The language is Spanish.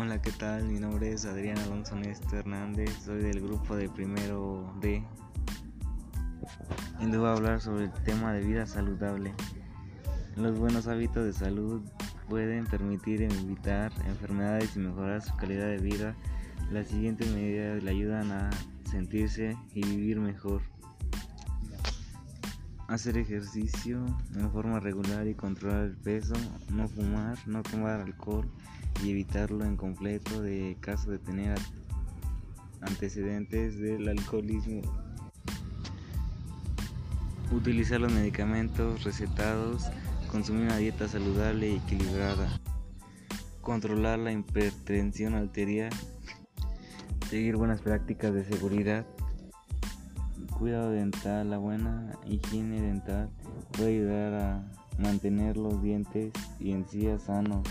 Hola, ¿qué tal? Mi nombre es Adrián Alonso Néstor Hernández, soy del grupo de primero D. Y les voy a hablar sobre el tema de vida saludable. Los buenos hábitos de salud pueden permitir evitar enfermedades y mejorar su calidad de vida. Las siguientes medidas le ayudan a sentirse y vivir mejor. Hacer ejercicio en forma regular y controlar el peso, no fumar, no tomar alcohol y evitarlo en completo de caso de tener antecedentes del alcoholismo. Utilizar los medicamentos recetados, consumir una dieta saludable y equilibrada, controlar la hipertensión arterial, seguir buenas prácticas de seguridad, cuidado dental, la buena higiene dental puede ayudar a mantener los dientes y encías sanos.